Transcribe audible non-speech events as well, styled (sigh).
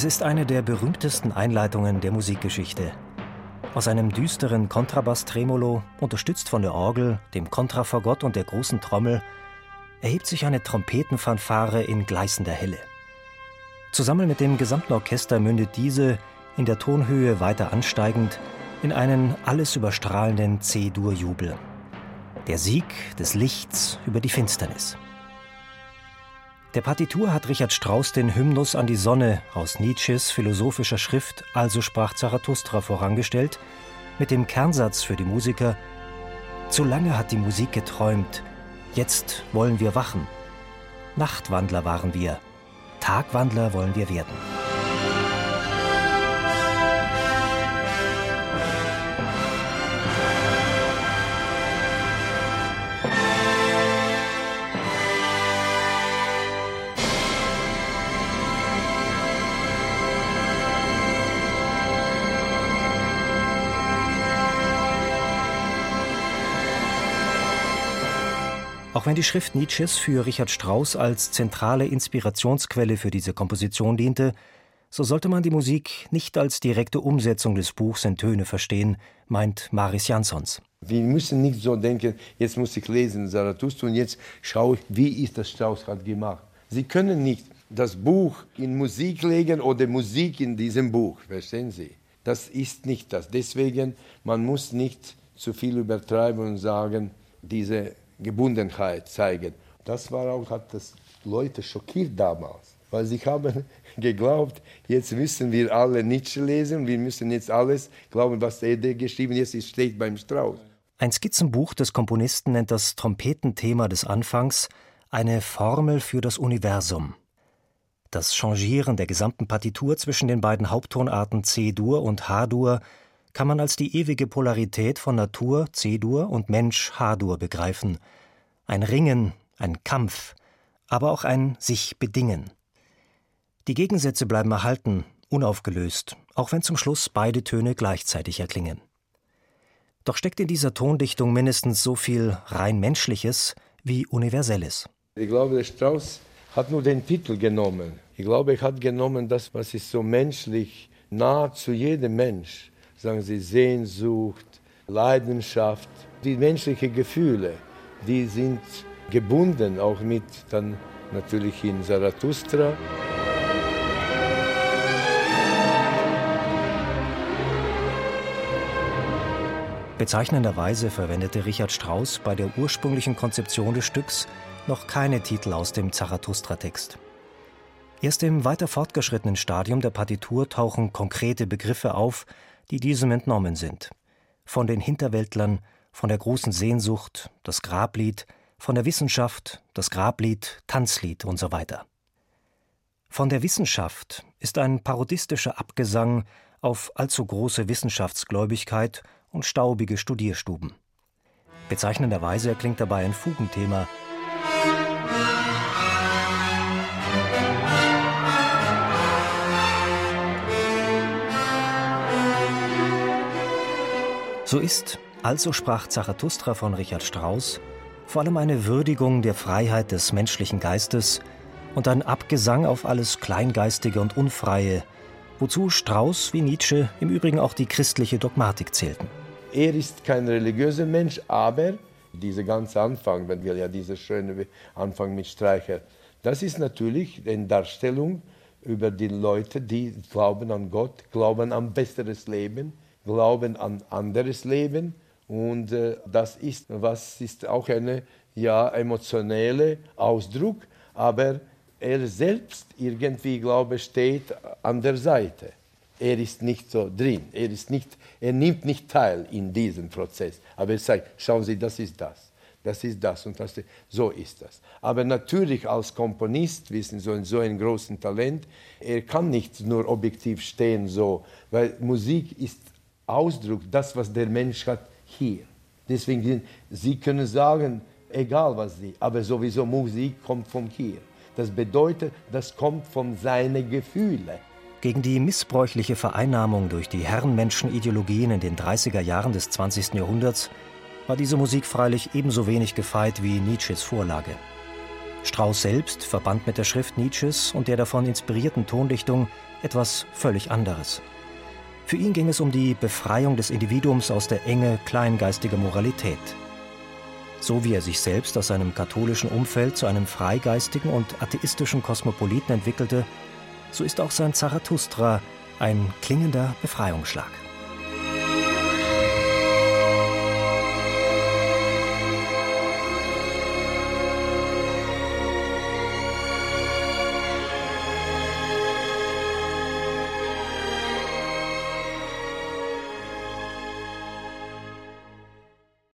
Es ist eine der berühmtesten Einleitungen der Musikgeschichte. Aus einem düsteren Kontrabass-Tremolo, unterstützt von der Orgel, dem Kontrafagott und der großen Trommel, erhebt sich eine Trompetenfanfare in gleißender Helle. Zusammen mit dem gesamten Orchester mündet diese, in der Tonhöhe weiter ansteigend, in einen alles überstrahlenden C-Dur-Jubel. Der Sieg des Lichts über die Finsternis. Der Partitur hat Richard Strauss den Hymnus an die Sonne aus Nietzsches philosophischer Schrift Also sprach Zarathustra vorangestellt, mit dem Kernsatz für die Musiker: Zu lange hat die Musik geträumt, jetzt wollen wir wachen. Nachtwandler waren wir, Tagwandler wollen wir werden. Auch wenn die Schrift Nietzsches für Richard Strauss als zentrale Inspirationsquelle für diese Komposition diente, so sollte man die Musik nicht als direkte Umsetzung des Buchs in Töne verstehen, meint Maris Jansons. Wir müssen nicht so denken, jetzt muss ich lesen Zarathustra und jetzt schaue ich, wie ist das Strauss hat gemacht. Sie können nicht das Buch in Musik legen oder Musik in diesem Buch, verstehen Sie? Das ist nicht das. Deswegen, man muss nicht zu viel übertreiben und sagen, diese Gebundenheit zeigen. Das war auch, hat das Leute schockiert damals, weil sie haben (laughs) geglaubt, jetzt müssen wir alle Nietzsche lesen, wir müssen jetzt alles glauben, was er geschrieben hat, jetzt steht beim Strauß. Ein Skizzenbuch des Komponisten nennt das Trompetenthema des Anfangs eine Formel für das Universum. Das Changieren der gesamten Partitur zwischen den beiden Haupttonarten C-Dur und H-Dur kann man als die ewige Polarität von Natur C-Dur und Mensch H-Dur begreifen. Ein Ringen, ein Kampf, aber auch ein sich bedingen. Die Gegensätze bleiben erhalten, unaufgelöst, auch wenn zum Schluss beide Töne gleichzeitig erklingen. Doch steckt in dieser Tondichtung mindestens so viel rein Menschliches wie Universelles. Ich glaube, der Strauss hat nur den Titel genommen. Ich glaube, er hat genommen das, was ist so menschlich, nah zu jedem Mensch sagen Sie, Sehnsucht, Leidenschaft, die menschlichen Gefühle, die sind gebunden auch mit dann natürlich in Zarathustra. Bezeichnenderweise verwendete Richard Strauss bei der ursprünglichen Konzeption des Stücks noch keine Titel aus dem Zarathustra-Text. Erst im weiter fortgeschrittenen Stadium der Partitur tauchen konkrete Begriffe auf, die diesem entnommen sind. Von den Hinterwäldlern, von der großen Sehnsucht, das Grablied, von der Wissenschaft, das Grablied, Tanzlied und so weiter. Von der Wissenschaft ist ein parodistischer Abgesang auf allzu große Wissenschaftsgläubigkeit und staubige Studierstuben. Bezeichnenderweise erklingt dabei ein Fugenthema, So ist, also sprach Zarathustra von Richard Strauss, vor allem eine Würdigung der Freiheit des menschlichen Geistes und ein Abgesang auf alles Kleingeistige und Unfreie, wozu Strauss wie Nietzsche im Übrigen auch die christliche Dogmatik zählten. Er ist kein religiöser Mensch, aber dieser ganze Anfang, wenn wir ja dieser schöne Anfang mit Streicher, das ist natürlich eine Darstellung über die Leute, die glauben an Gott, glauben an besseres Leben, Glauben an anderes Leben. Und äh, das ist, was ist auch ein ja, emotioneller Ausdruck, aber er selbst irgendwie, glaube steht an der Seite. Er ist nicht so drin, er, ist nicht, er nimmt nicht teil in diesem Prozess, aber er sagt, schauen Sie, das ist das. das ist das und das. So ist das. Aber natürlich als Komponist, wissen Sie, so ein großes Talent, er kann nicht nur objektiv stehen so, weil Musik ist Ausdruck, das, was der Mensch hat hier. Deswegen, Sie können sagen, egal was Sie, aber sowieso Musik kommt vom hier. Das bedeutet, das kommt von seinen Gefühlen. Gegen die missbräuchliche Vereinnahmung durch die Herrenmenschenideologien in den 30er Jahren des 20. Jahrhunderts war diese Musik freilich ebenso wenig gefeit wie Nietzsches Vorlage. Strauss selbst verband mit der Schrift Nietzsches und der davon inspirierten Tondichtung etwas völlig anderes. Für ihn ging es um die Befreiung des Individuums aus der Enge kleingeistiger Moralität. So wie er sich selbst aus seinem katholischen Umfeld zu einem freigeistigen und atheistischen Kosmopoliten entwickelte, so ist auch sein Zarathustra ein klingender Befreiungsschlag.